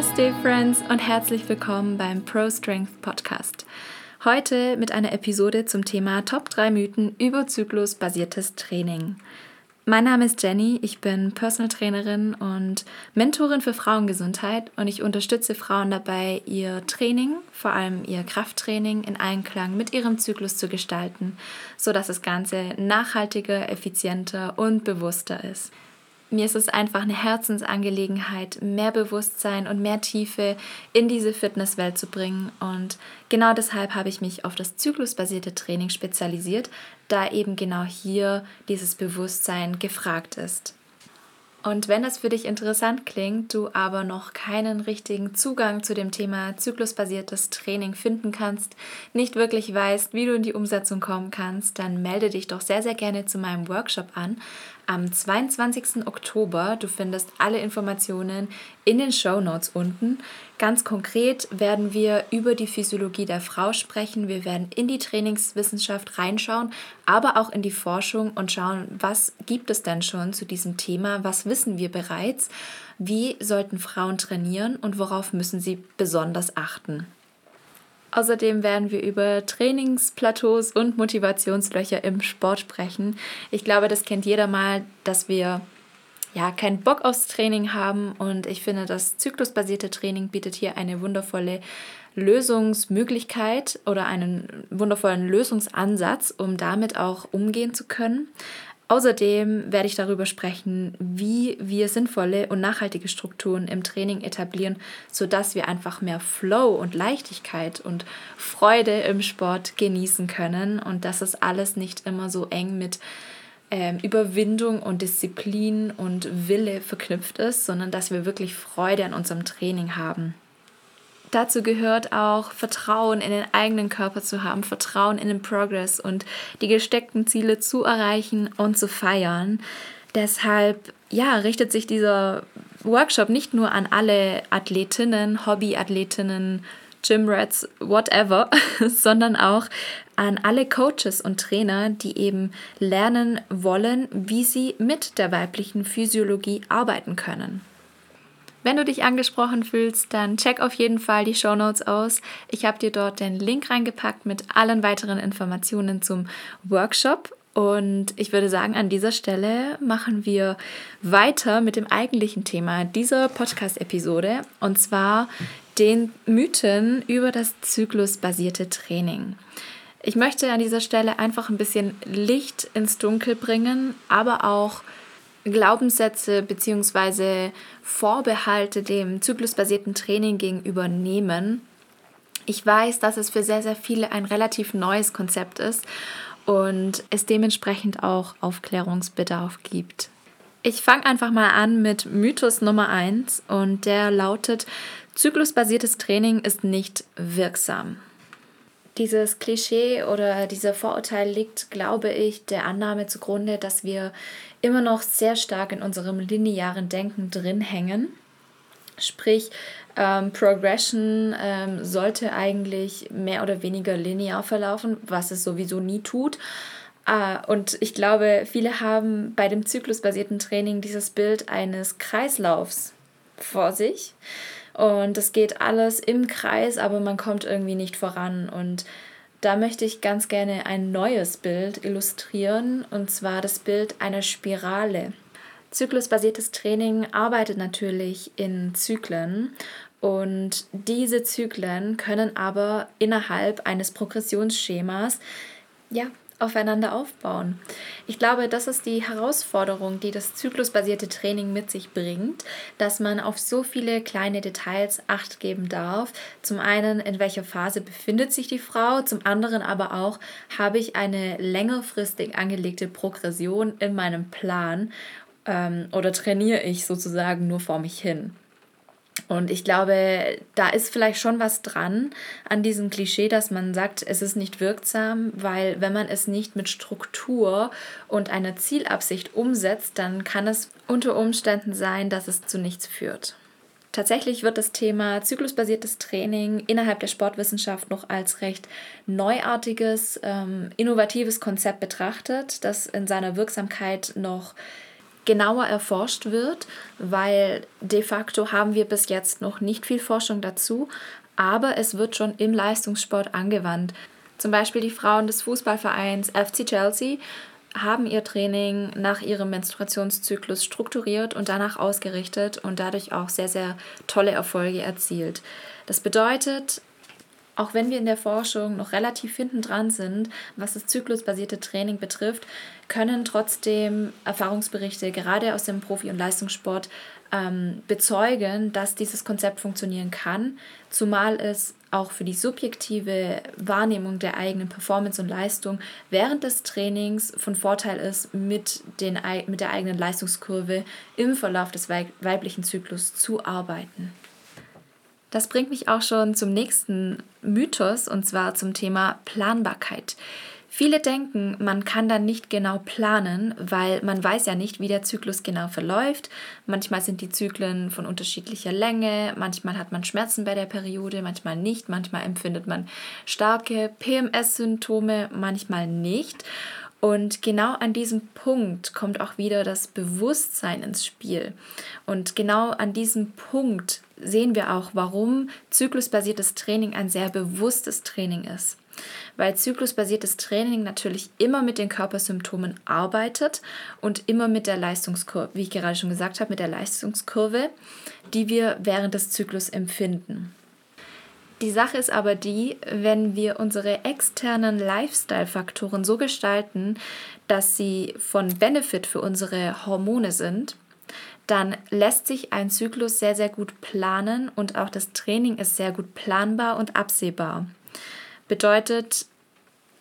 Namaste, Friends, und herzlich willkommen beim Pro Strength Podcast. Heute mit einer Episode zum Thema Top 3 Mythen über zyklusbasiertes Training. Mein Name ist Jenny, ich bin Personal Trainerin und Mentorin für Frauengesundheit und ich unterstütze Frauen dabei, ihr Training, vor allem ihr Krafttraining, in Einklang mit ihrem Zyklus zu gestalten, sodass das Ganze nachhaltiger, effizienter und bewusster ist mir ist es einfach eine Herzensangelegenheit, mehr Bewusstsein und mehr Tiefe in diese Fitnesswelt zu bringen. Und genau deshalb habe ich mich auf das zyklusbasierte Training spezialisiert, da eben genau hier dieses Bewusstsein gefragt ist. Und wenn das für dich interessant klingt, du aber noch keinen richtigen Zugang zu dem Thema zyklusbasiertes Training finden kannst, nicht wirklich weißt, wie du in die Umsetzung kommen kannst, dann melde dich doch sehr, sehr gerne zu meinem Workshop an am 22. Oktober. Du findest alle Informationen in den Show Notes unten. Ganz konkret werden wir über die Physiologie der Frau sprechen. Wir werden in die Trainingswissenschaft reinschauen, aber auch in die Forschung und schauen, was gibt es denn schon zu diesem Thema? Was wissen wir bereits? Wie sollten Frauen trainieren und worauf müssen sie besonders achten? Außerdem werden wir über Trainingsplateaus und Motivationslöcher im Sport sprechen. Ich glaube, das kennt jeder mal, dass wir ja keinen Bock aufs Training haben und ich finde, das zyklusbasierte Training bietet hier eine wundervolle Lösungsmöglichkeit oder einen wundervollen Lösungsansatz, um damit auch umgehen zu können. Außerdem werde ich darüber sprechen, wie wir sinnvolle und nachhaltige Strukturen im Training etablieren, sodass wir einfach mehr Flow und Leichtigkeit und Freude im Sport genießen können und dass es alles nicht immer so eng mit ähm, Überwindung und Disziplin und Wille verknüpft ist, sondern dass wir wirklich Freude an unserem Training haben. Dazu gehört auch Vertrauen in den eigenen Körper zu haben, Vertrauen in den Progress und die gesteckten Ziele zu erreichen und zu feiern. Deshalb ja, richtet sich dieser Workshop nicht nur an alle Athletinnen, Hobbyathletinnen, Gymrats, whatever, sondern auch an alle Coaches und Trainer, die eben lernen wollen, wie sie mit der weiblichen Physiologie arbeiten können. Wenn du dich angesprochen fühlst, dann check auf jeden Fall die Show Notes aus. Ich habe dir dort den Link reingepackt mit allen weiteren Informationen zum Workshop. Und ich würde sagen, an dieser Stelle machen wir weiter mit dem eigentlichen Thema dieser Podcast-Episode und zwar den Mythen über das zyklusbasierte Training. Ich möchte an dieser Stelle einfach ein bisschen Licht ins Dunkel bringen, aber auch Glaubenssätze bzw. Vorbehalte dem zyklusbasierten Training gegenüber nehmen. Ich weiß, dass es für sehr, sehr viele ein relativ neues Konzept ist und es dementsprechend auch Aufklärungsbedarf gibt. Ich fange einfach mal an mit Mythos Nummer 1 und der lautet, zyklusbasiertes Training ist nicht wirksam. Dieses Klischee oder dieser Vorurteil liegt, glaube ich, der Annahme zugrunde, dass wir immer noch sehr stark in unserem linearen Denken drin hängen. Sprich, ähm, Progression ähm, sollte eigentlich mehr oder weniger linear verlaufen, was es sowieso nie tut. Äh, und ich glaube, viele haben bei dem zyklusbasierten Training dieses Bild eines Kreislaufs vor sich. Und es geht alles im Kreis, aber man kommt irgendwie nicht voran. Und da möchte ich ganz gerne ein neues Bild illustrieren, und zwar das Bild einer Spirale. Zyklusbasiertes Training arbeitet natürlich in Zyklen und diese Zyklen können aber innerhalb eines Progressionsschemas ja, aufeinander aufbauen. Ich glaube, das ist die Herausforderung, die das zyklusbasierte Training mit sich bringt, dass man auf so viele kleine Details acht geben darf. Zum einen, in welcher Phase befindet sich die Frau, zum anderen aber auch, habe ich eine längerfristig angelegte Progression in meinem Plan ähm, oder trainiere ich sozusagen nur vor mich hin. Und ich glaube, da ist vielleicht schon was dran an diesem Klischee, dass man sagt, es ist nicht wirksam, weil wenn man es nicht mit Struktur und einer Zielabsicht umsetzt, dann kann es unter Umständen sein, dass es zu nichts führt. Tatsächlich wird das Thema zyklusbasiertes Training innerhalb der Sportwissenschaft noch als recht neuartiges, ähm, innovatives Konzept betrachtet, das in seiner Wirksamkeit noch genauer erforscht wird, weil de facto haben wir bis jetzt noch nicht viel Forschung dazu, aber es wird schon im Leistungssport angewandt. Zum Beispiel die Frauen des Fußballvereins FC Chelsea haben ihr Training nach ihrem Menstruationszyklus strukturiert und danach ausgerichtet und dadurch auch sehr, sehr tolle Erfolge erzielt. Das bedeutet, auch wenn wir in der Forschung noch relativ hinten dran sind, was das zyklusbasierte Training betrifft, können trotzdem Erfahrungsberichte gerade aus dem Profi- und Leistungssport ähm, bezeugen, dass dieses Konzept funktionieren kann, zumal es auch für die subjektive Wahrnehmung der eigenen Performance und Leistung während des Trainings von Vorteil ist, mit, den, mit der eigenen Leistungskurve im Verlauf des weiblichen Zyklus zu arbeiten. Das bringt mich auch schon zum nächsten Mythos und zwar zum Thema Planbarkeit. Viele denken, man kann dann nicht genau planen, weil man weiß ja nicht, wie der Zyklus genau verläuft. Manchmal sind die Zyklen von unterschiedlicher Länge, manchmal hat man Schmerzen bei der Periode, manchmal nicht, manchmal empfindet man starke PMS-Symptome, manchmal nicht. Und genau an diesem Punkt kommt auch wieder das Bewusstsein ins Spiel. Und genau an diesem Punkt sehen wir auch, warum zyklusbasiertes Training ein sehr bewusstes Training ist. Weil zyklusbasiertes Training natürlich immer mit den Körpersymptomen arbeitet und immer mit der Leistungskurve, wie ich gerade schon gesagt habe, mit der Leistungskurve, die wir während des Zyklus empfinden. Die Sache ist aber die, wenn wir unsere externen Lifestyle-Faktoren so gestalten, dass sie von Benefit für unsere Hormone sind, dann lässt sich ein Zyklus sehr, sehr gut planen und auch das Training ist sehr gut planbar und absehbar. Bedeutet,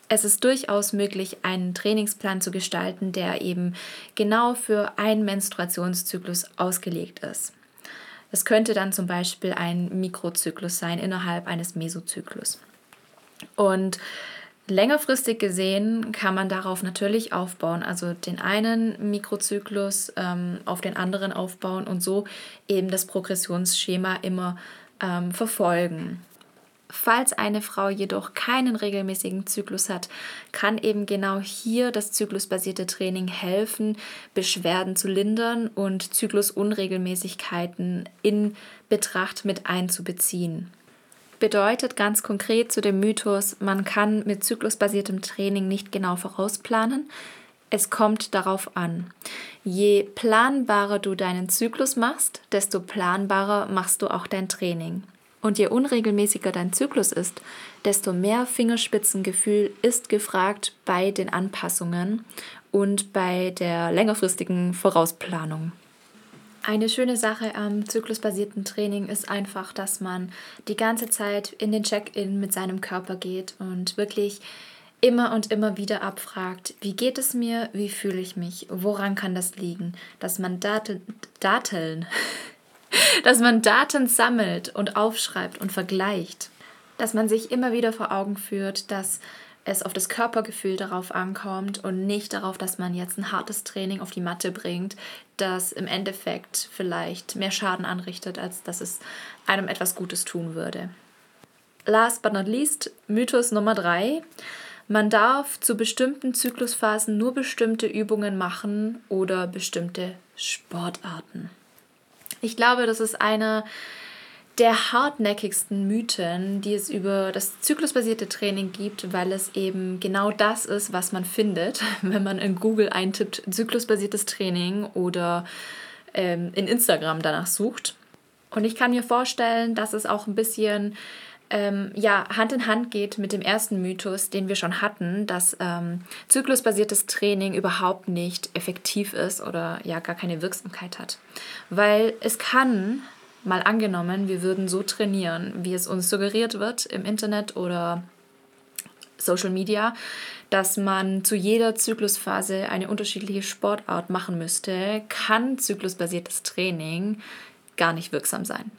es ist durchaus möglich, einen Trainingsplan zu gestalten, der eben genau für einen Menstruationszyklus ausgelegt ist. Es könnte dann zum Beispiel ein Mikrozyklus sein innerhalb eines Mesozyklus. Und längerfristig gesehen kann man darauf natürlich aufbauen, also den einen Mikrozyklus ähm, auf den anderen aufbauen und so eben das Progressionsschema immer ähm, verfolgen. Falls eine Frau jedoch keinen regelmäßigen Zyklus hat, kann eben genau hier das zyklusbasierte Training helfen, Beschwerden zu lindern und Zyklusunregelmäßigkeiten in Betracht mit einzubeziehen. Bedeutet ganz konkret zu dem Mythos, man kann mit zyklusbasiertem Training nicht genau vorausplanen. Es kommt darauf an. Je planbarer du deinen Zyklus machst, desto planbarer machst du auch dein Training. Und je unregelmäßiger dein Zyklus ist, desto mehr Fingerspitzengefühl ist gefragt bei den Anpassungen und bei der längerfristigen Vorausplanung. Eine schöne Sache am zyklusbasierten Training ist einfach, dass man die ganze Zeit in den Check-in mit seinem Körper geht und wirklich immer und immer wieder abfragt, wie geht es mir, wie fühle ich mich, woran kann das liegen, dass man Daten, dass man Daten sammelt und aufschreibt und vergleicht, dass man sich immer wieder vor Augen führt, dass es auf das Körpergefühl darauf ankommt und nicht darauf, dass man jetzt ein hartes Training auf die Matte bringt, das im Endeffekt vielleicht mehr Schaden anrichtet, als dass es einem etwas Gutes tun würde. Last but not least, Mythos Nummer drei. Man darf zu bestimmten Zyklusphasen nur bestimmte Übungen machen oder bestimmte Sportarten. Ich glaube, das ist einer der hartnäckigsten Mythen, die es über das zyklusbasierte Training gibt, weil es eben genau das ist, was man findet, wenn man in Google eintippt, zyklusbasiertes Training oder ähm, in Instagram danach sucht. Und ich kann mir vorstellen, dass es auch ein bisschen ähm, ja, Hand in Hand geht mit dem ersten Mythos, den wir schon hatten, dass ähm, zyklusbasiertes Training überhaupt nicht effektiv ist oder ja gar keine Wirksamkeit hat. Weil es kann, mal angenommen, wir würden so trainieren, wie es uns suggeriert wird im Internet oder Social Media, dass man zu jeder Zyklusphase eine unterschiedliche Sportart machen müsste, kann zyklusbasiertes Training gar nicht wirksam sein,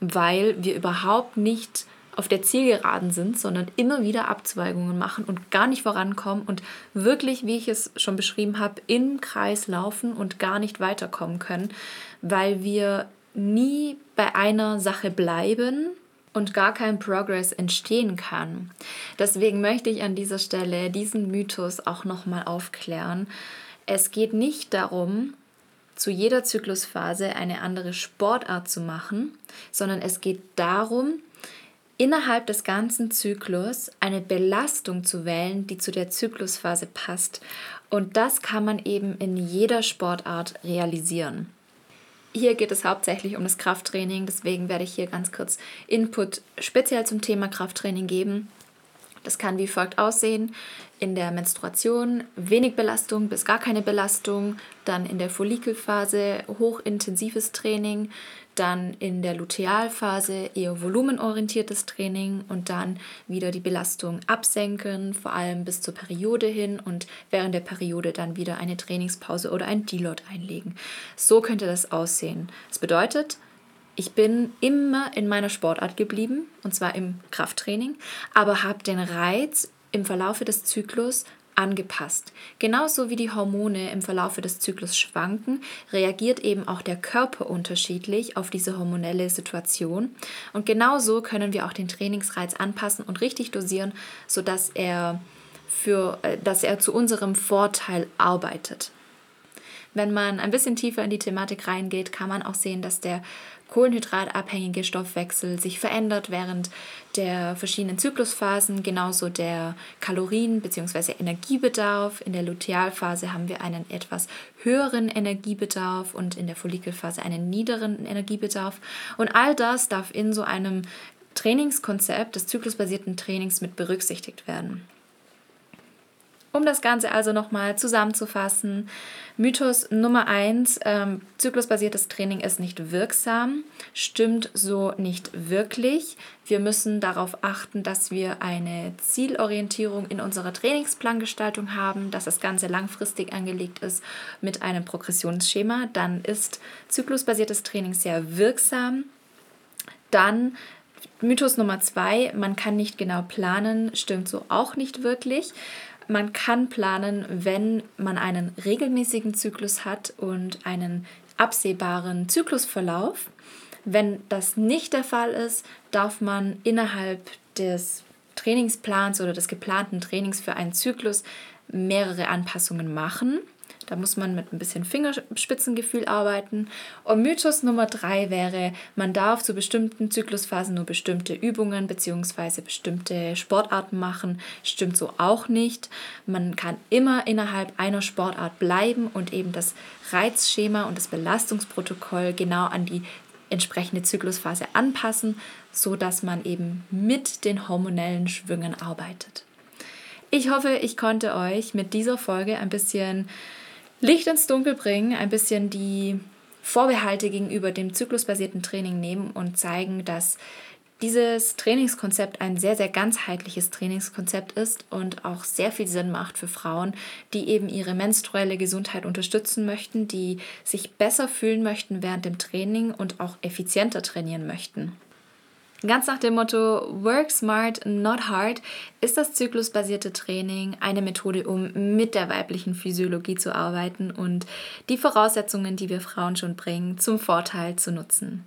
weil wir überhaupt nicht auf der Zielgeraden sind, sondern immer wieder Abzweigungen machen und gar nicht vorankommen und wirklich, wie ich es schon beschrieben habe, im Kreis laufen und gar nicht weiterkommen können, weil wir nie bei einer Sache bleiben und gar kein Progress entstehen kann. Deswegen möchte ich an dieser Stelle diesen Mythos auch nochmal aufklären. Es geht nicht darum, zu jeder Zyklusphase eine andere Sportart zu machen, sondern es geht darum, innerhalb des ganzen Zyklus eine Belastung zu wählen, die zu der Zyklusphase passt. Und das kann man eben in jeder Sportart realisieren. Hier geht es hauptsächlich um das Krafttraining, deswegen werde ich hier ganz kurz Input speziell zum Thema Krafttraining geben. Das kann wie folgt aussehen. In der Menstruation wenig Belastung bis gar keine Belastung, dann in der Follikelphase hochintensives Training, dann in der Lutealphase eher volumenorientiertes Training und dann wieder die Belastung absenken, vor allem bis zur Periode hin und während der Periode dann wieder eine Trainingspause oder ein Deload einlegen. So könnte das aussehen. Das bedeutet, ich bin immer in meiner Sportart geblieben, und zwar im Krafttraining, aber habe den Reiz im Verlaufe des Zyklus angepasst. Genauso wie die Hormone im Verlaufe des Zyklus schwanken, reagiert eben auch der Körper unterschiedlich auf diese hormonelle Situation. Und genauso können wir auch den Trainingsreiz anpassen und richtig dosieren, sodass er, für, äh, dass er zu unserem Vorteil arbeitet. Wenn man ein bisschen tiefer in die Thematik reingeht, kann man auch sehen, dass der kohlenhydratabhängige Stoffwechsel sich verändert während der verschiedenen Zyklusphasen, genauso der Kalorien- bzw. Energiebedarf. In der Lutealphase haben wir einen etwas höheren Energiebedarf und in der Follikelphase einen niederen Energiebedarf. Und all das darf in so einem Trainingskonzept des zyklusbasierten Trainings mit berücksichtigt werden. Um das Ganze also nochmal zusammenzufassen, Mythos Nummer 1, ähm, zyklusbasiertes Training ist nicht wirksam, stimmt so nicht wirklich. Wir müssen darauf achten, dass wir eine Zielorientierung in unserer Trainingsplangestaltung haben, dass das Ganze langfristig angelegt ist mit einem Progressionsschema. Dann ist zyklusbasiertes Training sehr wirksam. Dann Mythos Nummer 2, man kann nicht genau planen, stimmt so auch nicht wirklich. Man kann planen, wenn man einen regelmäßigen Zyklus hat und einen absehbaren Zyklusverlauf. Wenn das nicht der Fall ist, darf man innerhalb des Trainingsplans oder des geplanten Trainings für einen Zyklus mehrere Anpassungen machen. Da muss man mit ein bisschen Fingerspitzengefühl arbeiten. Und Mythos Nummer drei wäre, man darf zu bestimmten Zyklusphasen nur bestimmte Übungen bzw. bestimmte Sportarten machen. Stimmt so auch nicht. Man kann immer innerhalb einer Sportart bleiben und eben das Reizschema und das Belastungsprotokoll genau an die entsprechende Zyklusphase anpassen, sodass man eben mit den hormonellen Schwüngen arbeitet. Ich hoffe, ich konnte euch mit dieser Folge ein bisschen Licht ins Dunkel bringen, ein bisschen die Vorbehalte gegenüber dem zyklusbasierten Training nehmen und zeigen, dass dieses Trainingskonzept ein sehr, sehr ganzheitliches Trainingskonzept ist und auch sehr viel Sinn macht für Frauen, die eben ihre menstruelle Gesundheit unterstützen möchten, die sich besser fühlen möchten während dem Training und auch effizienter trainieren möchten. Ganz nach dem Motto Work Smart, Not Hard ist das zyklusbasierte Training eine Methode, um mit der weiblichen Physiologie zu arbeiten und die Voraussetzungen, die wir Frauen schon bringen, zum Vorteil zu nutzen.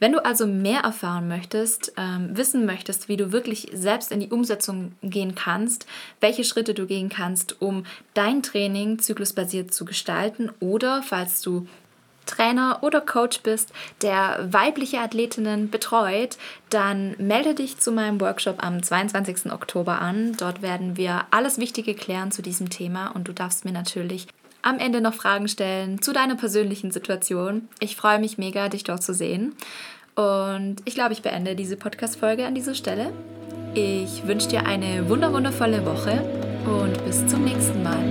Wenn du also mehr erfahren möchtest, ähm, wissen möchtest, wie du wirklich selbst in die Umsetzung gehen kannst, welche Schritte du gehen kannst, um dein Training zyklusbasiert zu gestalten oder falls du Trainer oder Coach bist, der weibliche Athletinnen betreut, dann melde dich zu meinem Workshop am 22. Oktober an. Dort werden wir alles Wichtige klären zu diesem Thema und du darfst mir natürlich am Ende noch Fragen stellen zu deiner persönlichen Situation. Ich freue mich mega, dich dort zu sehen. Und ich glaube, ich beende diese Podcast-Folge an dieser Stelle. Ich wünsche dir eine wunderwundervolle Woche und bis zum nächsten Mal.